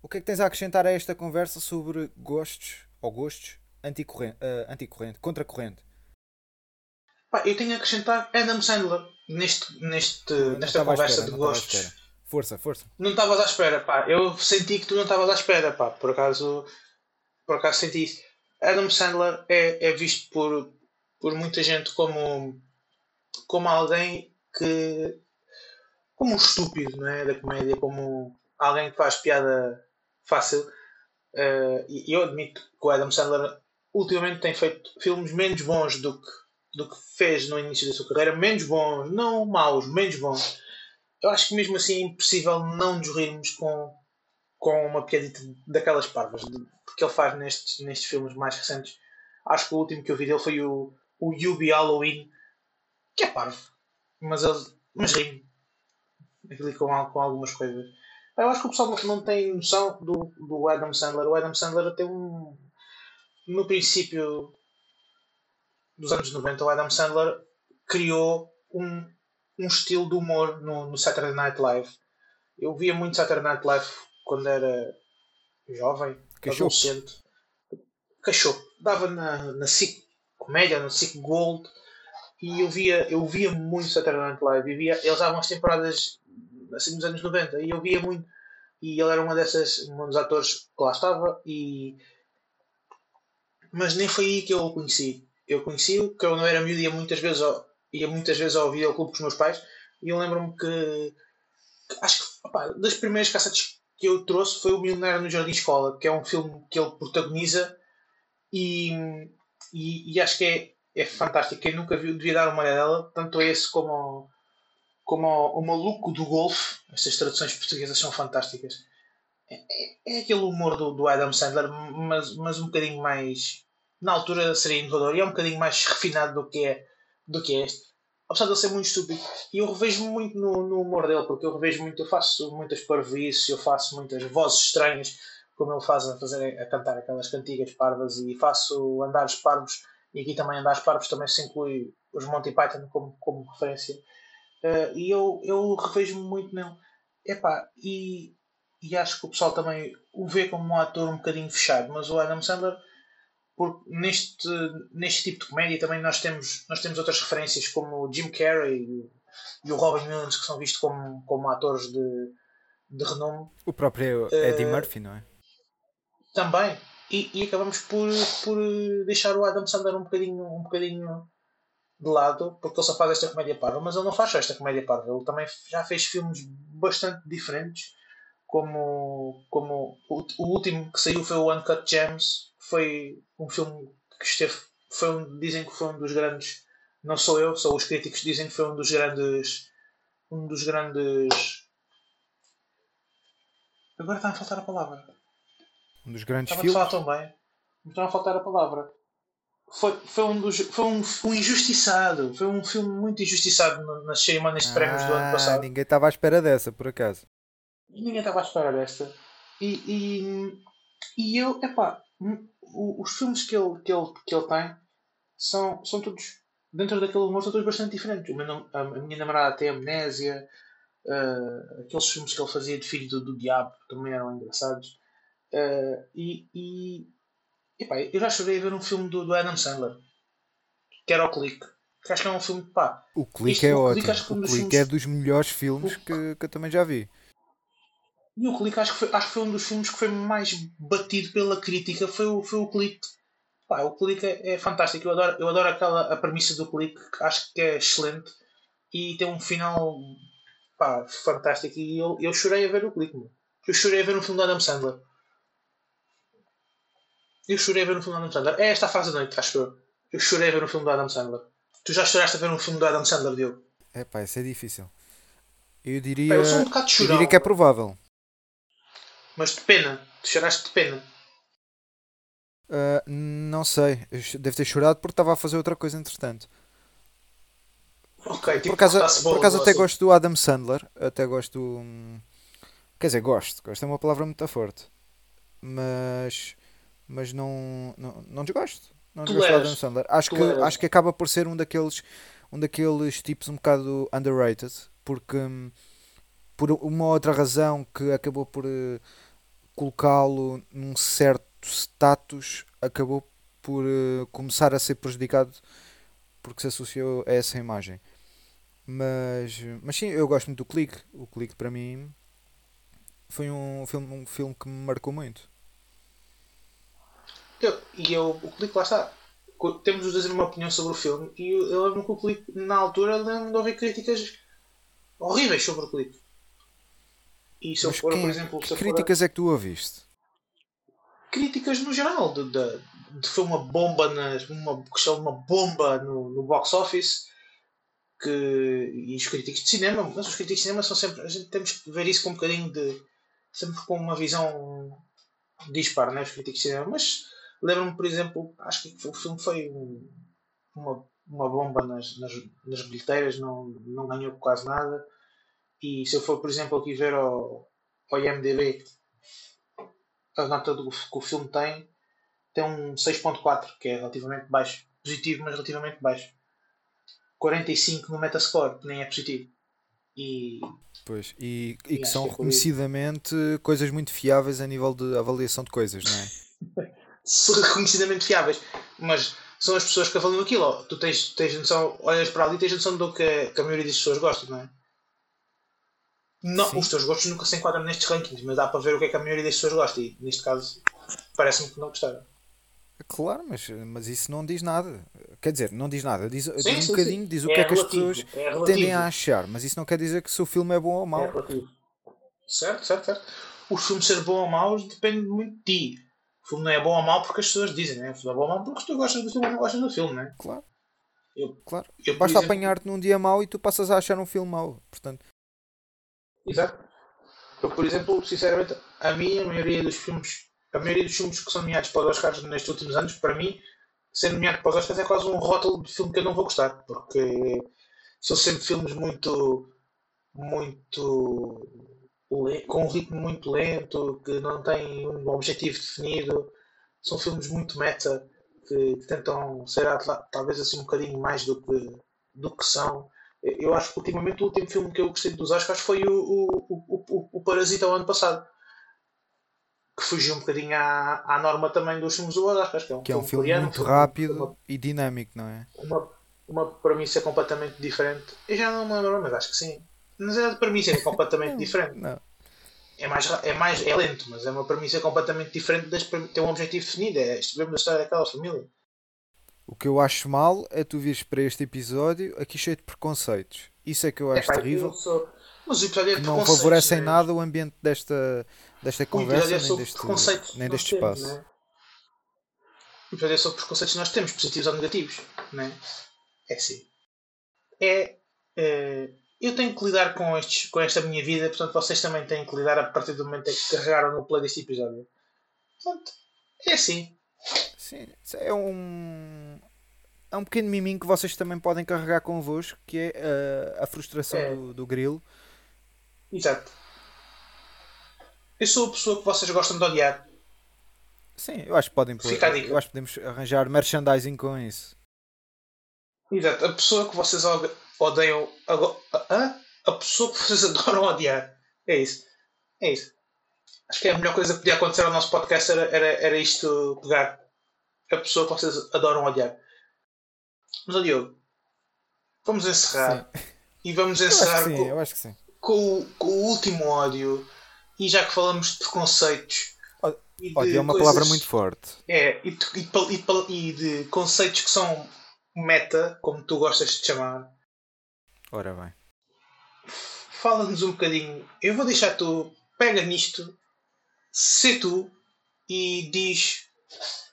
O que é que tens a acrescentar a esta conversa sobre gostos ou gostos anticorrente, uh, anticorrente contracorrente? Pá, eu tenho a acrescentar Adam Sandler neste, neste, nesta conversa espera, de gostos. Força, força. Não estavas à espera, pá. Eu senti que tu não estavas à espera, pá. Por acaso, por acaso senti isso. Adam Sandler é, é visto por, por muita gente como, como alguém que. como um estúpido, não é? Da comédia, como alguém que faz piada fácil. Uh, e eu admito que o Adam Sandler ultimamente tem feito filmes menos bons do que do que fez no início da sua carreira, menos bons, não maus, menos bons. Eu acho que mesmo assim é impossível não nos rirmos com, com uma piadita daquelas parvas que ele faz nestes, nestes filmes mais recentes. Acho que o último que eu vi dele foi o, o Yubi Halloween, que é parvo, mas, ele, mas rimo aquilo com, com algumas coisas. Eu acho que o pessoal não tem noção do, do Adam Sandler. O Adam Sandler tem um. No princípio dos anos 90, o Adam Sandler criou um, um estilo de humor no, no Saturday Night Live. Eu via muito Saturday Night Live quando era jovem, Cachorro. adolescente. Cachorro. Dava na, na SIC Comédia, na SIC Gold. E eu via, eu via muito Saturday Night Live. via, eles davam as temporadas assim nos anos 90 e eu via muito. E ele era uma dessas, um dos atores que lá estava. E... Mas nem foi aí que eu o conheci eu conheci-o, que eu não era miúdo, ia muitas vezes ao, ia muitas vezes ao videoclube com os meus pais, e eu lembro-me que, que, acho que opa, das primeiras cassetes que eu trouxe foi o Milionário no Jardim Escola, que é um filme que ele protagoniza e, e, e acho que é, é fantástico. Quem nunca viu devia dar uma olhada tanto esse como, como o, o Maluco do Golfe. Estas traduções portuguesas são fantásticas. É, é, é aquele humor do, do Adam Sandler, mas, mas um bocadinho mais na altura seria inovador e é um bocadinho mais refinado do que é, do que é este. Apesar de ele ser muito estúpido. E eu revejo muito no, no humor dele, porque eu revejo muito, eu faço muitas parvoíces, eu faço muitas vozes estranhas, como ele faz a, fazer, a cantar aquelas cantigas parvas, e faço andares parvos, e aqui também andares parvos também se inclui os Monty Python como, como referência. Uh, e eu, eu revejo muito nele. Epá, e, e acho que o pessoal também o vê como um ator um bocadinho fechado, mas o Adam Sandler porque neste, neste tipo de comédia também nós temos, nós temos outras referências como o Jim Carrey e o Robin Williams que são vistos como, como atores de, de renome. O próprio Eddie uh, Murphy, não é? Também. E, e, acabamos por, por deixar o Adam Sandler um bocadinho, um bocadinho de lado, porque ele só faz esta comédia parva, mas ele não faz só esta comédia parva, ele também já fez filmes bastante diferentes, como, como o, o último que saiu foi o Uncut Gems, foi um filme que esteve. Foi um, dizem que foi um dos grandes. Não sou eu, são os críticos dizem que foi um dos grandes. Um dos grandes. Agora está a faltar a palavra. Um dos grandes Estava filmes. a falar tão bem. Está a faltar a palavra. Foi, foi um dos. Foi um, um injustiçado. Foi um filme muito injustiçado nas cerimónias de prémios do ano ah, passado. Ninguém estava à espera dessa, por acaso. Ninguém estava à espera desta. E, e, e eu, epá, os filmes que ele, que ele, que ele tem são, são todos dentro daquele humor são todos bastante diferentes. A, minha namorada tem amnésia, uh, aqueles filmes que ele fazia de filho do, do diabo também eram engraçados. Uh, e, e epá, eu já chorei a ver um filme do, do Adam Sandler que era o Clique. Que acho que é um filme pá. O Clique é o ótimo. o Clique filmes... é dos melhores filmes o... que, que eu também já vi. E o Clique acho que, foi, acho que foi um dos filmes que foi mais batido pela crítica. Foi o, foi o Clique. Pá, o Clique é, é, fantástico. Eu adoro, eu adoro aquela a premissa do Clique. Acho que é excelente. E tem um final pá, fantástico. E eu, eu chorei a ver o Clique. Eu chorei a ver um filme do Adam Sandler. Eu chorei a ver um filme do Adam Sandler. É esta a fase da noite, acho eu. Eu chorei a ver um filme do Adam Sandler. Tu já choraste a ver um filme do Adam Sandler, Diogo? É pá, isso é difícil. Eu diria. eu sou um. Eu diria que é provável. Mas de pena. Choraste de pena. Uh, não sei. Deve ter chorado porque estava a fazer outra coisa entretanto. Ok, tipo, por acaso, por acaso até gosto do Adam Sandler. Até gosto. Hum, quer dizer, gosto. Gosto é uma palavra muito forte. Mas. Mas não. Não, não desgosto. Não desgosto do Adam Sandler. Acho que, acho que acaba por ser um daqueles. Um daqueles tipos um bocado underrated. Porque. Hum, por uma outra razão que acabou por. Colocá-lo num certo status, acabou por uh, começar a ser prejudicado porque se associou a essa imagem. Mas, mas sim, eu gosto muito do Clique. O Clique para mim foi um filme, um filme que me marcou muito. Eu, e eu, o Clique lá está. Temos os dois uma opinião sobre o filme e eu, lembro que o Clique, na altura, lembro de ouvir críticas horríveis sobre o Clique. E se eu for, quem, por exemplo. Que críticas for... é que tu ouviste? Críticas no geral, de, de, de foi uma bomba, nas, uma questão uma bomba no, no box office. Que, e os críticos de cinema, mas os críticos de cinema são sempre. A gente temos que ver isso com um bocadinho de. sempre com uma visão dispar, né? Os críticos de cinema. Mas lembro-me, por exemplo, acho que o filme foi um, uma, uma bomba nas, nas, nas bilheteiras, não, não ganhou quase nada. E se eu for, por exemplo, aqui ver ao, ao IMDB a nota do, que o filme tem, tem um 6.4, que é relativamente baixo. Positivo, mas relativamente baixo. 45 no Metascore, que nem é positivo. E, pois, e, e, e que são que é reconhecidamente é coisas muito fiáveis a nível de avaliação de coisas, não é? reconhecidamente fiáveis, mas são as pessoas que avaliam aquilo. Tu tens, tens noção, olhas para ali e tens noção do que, que a maioria das pessoas gosta, não é? Não, os teus gostos nunca se enquadram nestes rankings, mas dá para ver o que é que a maioria das pessoas gosta e neste caso parece-me que não gostaram. Claro, mas, mas isso não diz nada. Quer dizer, não diz nada. Diz, sim, diz um sim, bocadinho, sim. diz o é que é que as pessoas é tendem a achar, mas isso não quer dizer que se o filme é bom ou mau. É certo, certo, certo. O filme ser bom ou mau depende muito de ti. O filme não é bom ou mau porque as pessoas dizem, né? O filme é bom ou mau porque tu gostas do filme ou não gostas do filme, né? Claro. Eu, claro. Eu, Basta exemplo... apanhar-te num dia mau e tu passas a achar um filme mau. Portanto, Exato. Eu, por exemplo, sinceramente, a mim, a maioria dos filmes, a maioria dos filmes que são nomeados para os Oscars nestes últimos anos, para mim, ser nomeado para os Oscars é quase um rótulo de filme que eu não vou gostar, porque são sempre filmes muito, muito com um ritmo muito lento, que não têm um objetivo definido, são filmes muito meta, que, que tentam ser talvez assim um bocadinho mais do que, do que são. Eu acho que ultimamente o último filme que eu gostei dos Oscars foi o, o, o, o, Parasita o ano passado. Que fugiu um bocadinho à, à norma também dos filmes do Oscars. Que é um, que é um filme, coreano, muito rápido uma, e dinâmico, não é? Uma, uma premissa completamente diferente. Eu já não me lembro, mas acho que sim. Mas é a premissa é completamente diferente. Não. É mais, é mais é lento, mas é uma premissa completamente diferente. Das, tem um objetivo definido. É escrever a história daquela família. O que eu acho mal é tu vires para este episódio aqui cheio de preconceitos. Isso é que eu acho é, terrível. Sou... Mas o episódio é que não favorecem nada o ambiente desta, desta conversa é nem deste, nem deste espaço. Temos, né? O episódio é sobre preconceitos que nós temos, positivos ou negativos. Né? É assim. É, é, eu tenho que lidar com, estes, com esta minha vida, portanto vocês também têm que lidar a partir do momento em que carregaram no play deste episódio. Portanto, é assim. Sim, é um. É um pequeno miminho que vocês também podem carregar convosco, que é uh, a frustração é. Do, do grilo. Exato. Eu sou a pessoa que vocês gostam de odiar. Sim, eu acho que podem pôr, Eu acho que podemos arranjar merchandising com isso. Exato, a pessoa que vocês odeiam. A, a pessoa que vocês adoram odiar. É isso. É isso. Acho que é a melhor coisa que podia acontecer ao nosso podcast era, era, era isto pegar a pessoa que vocês adoram odiar. Mas, ó Diogo, vamos encerrar. Sim. E vamos encerrar sim, com, com, com, o último ódio. E já que falamos de preconceitos. Ódio é uma coisas, palavra muito forte. É, e de, e, de conceitos que são meta, como tu gostas de chamar. Ora bem. Fala-nos um bocadinho. Eu vou deixar tu. Pega nisto, se tu e diz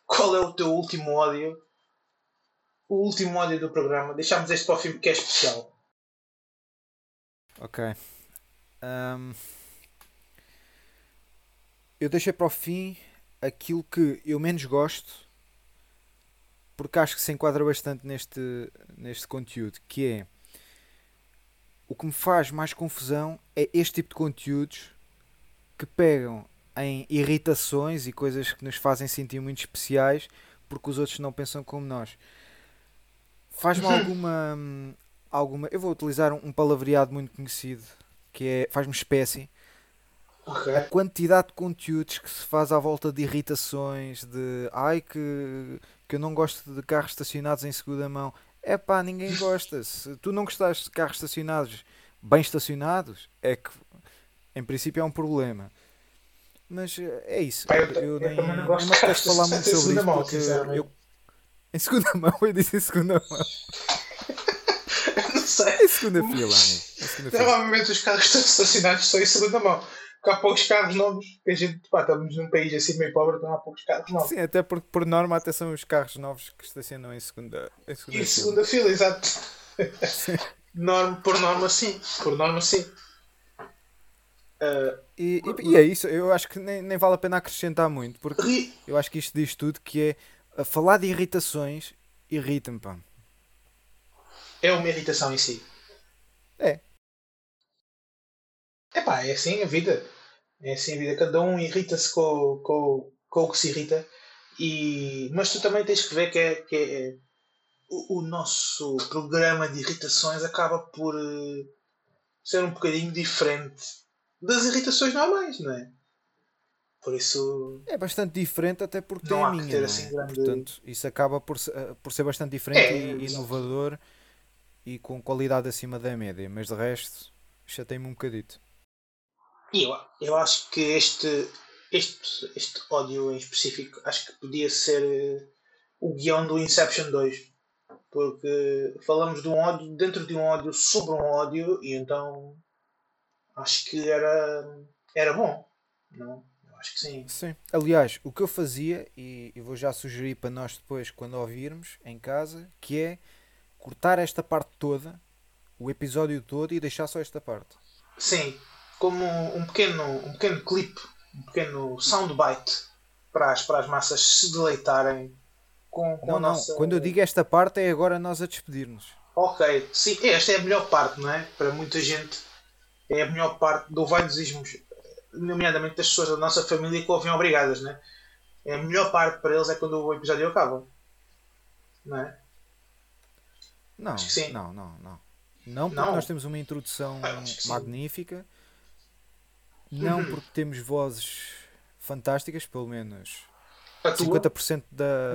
qual é o teu último ódio. O último ódio do programa. Deixamos este para o fim porque é especial. Ok. Um, eu deixei para o fim aquilo que eu menos gosto porque acho que se enquadra bastante neste, neste conteúdo, que é o que me faz mais confusão é este tipo de conteúdos que pegam em irritações e coisas que nos fazem sentir muito especiais porque os outros não pensam como nós. Faz-me alguma alguma. Eu vou utilizar um palavreado muito conhecido que é faz-me espécie. Okay. A quantidade de conteúdos que se faz à volta de irritações, de ai que que eu não gosto de carros estacionados em segunda mão. É pá, ninguém gosta. Se tu não gostares de carros estacionados bem estacionados, é que em princípio é um problema. Mas eh, é isso. Eu, eu, eu, nem, não gosto nem de falar muito sobre isso mão, porque eu, em segunda mão, eu disse em segunda mão. não sei. Em segunda fila, Normalmente os carros estacionados são em segunda mão porque há poucos carros novos, que a gente, pá, estamos num país assim meio pobre, então há poucos carros novos. Sim, até porque por norma até são os carros novos que estacionam em segunda, em segunda e fila. segunda fila, exato. norma, por norma sim, por norma sim. Uh, e, e, e, é isso, eu acho que nem, nem vale a pena acrescentar muito, porque eu acho que isto diz tudo que é falar de irritações irrita-me, pá. É uma irritação em si. É. É pá, é assim a vida. É assim a vida, cada um irrita-se com, com, com o que se irrita. E, mas tu também tens que ver que, é, que é, o, o, nosso programa de irritações acaba por uh, ser um bocadinho diferente das irritações normais, não é? Por isso. É bastante diferente, até porque não tem a minha. Assim grande... Portanto, isso acaba por, eh, por ser bastante diferente é, e inovador e com qualidade acima da média. Mas de resto, chatei-me um bocadito. Eu, eu acho que este, este, este ódio em específico acho que podia ser uh, o guião do Inception 2. Porque falamos de um ódio dentro de um ódio sobre um ódio e então acho que era, era bom. Não? Eu acho que sim. Sim. Aliás, o que eu fazia, e, e vou já sugerir para nós depois, quando ouvirmos em casa, que é cortar esta parte toda, o episódio todo e deixar só esta parte. Sim, como um pequeno, um pequeno clipe, um pequeno soundbite para as, para as massas se deleitarem com, com não, a nossa. Não. Quando eu digo esta parte é agora nós a despedir-nos. Ok, sim, esta é a melhor parte, não é? Para muita gente é a melhor parte do vaidosismo, nomeadamente das pessoas da nossa família que ouvem obrigadas, não é? A melhor parte para eles é quando o episódio acaba, não é? Não, não, não, não. Não, porque não. nós temos uma introdução ah, magnífica não uhum. porque temos vozes fantásticas, pelo menos. 50%, da,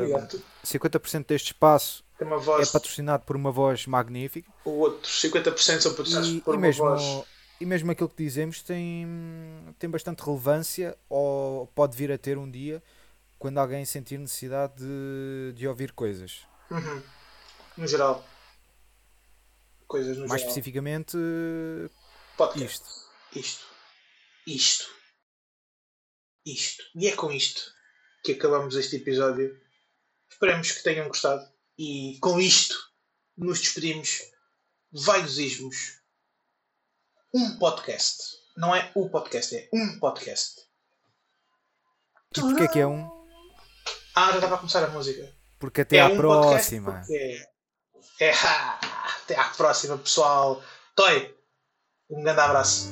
50% deste espaço voz... é patrocinado por uma voz magnífica. O outro 50% são patrocinados e, por e uma mesmo, voz. E mesmo aquilo que dizemos tem, tem bastante relevância ou pode vir a ter um dia quando alguém sentir necessidade de, de ouvir coisas. Uhum. No geral. Coisas no Mais geral. especificamente, Podcast. isto. Isto isto. Isto. E é com isto que acabamos este episódio. Esperamos que tenham gostado. E com isto nos despedimos. Vai dos ismos. Um podcast. Não é o podcast, é um podcast. E porquê que é um? Ah, já estava a começar a música. Porque até é à um próxima. É, é, até à próxima, pessoal. Toy, um grande abraço.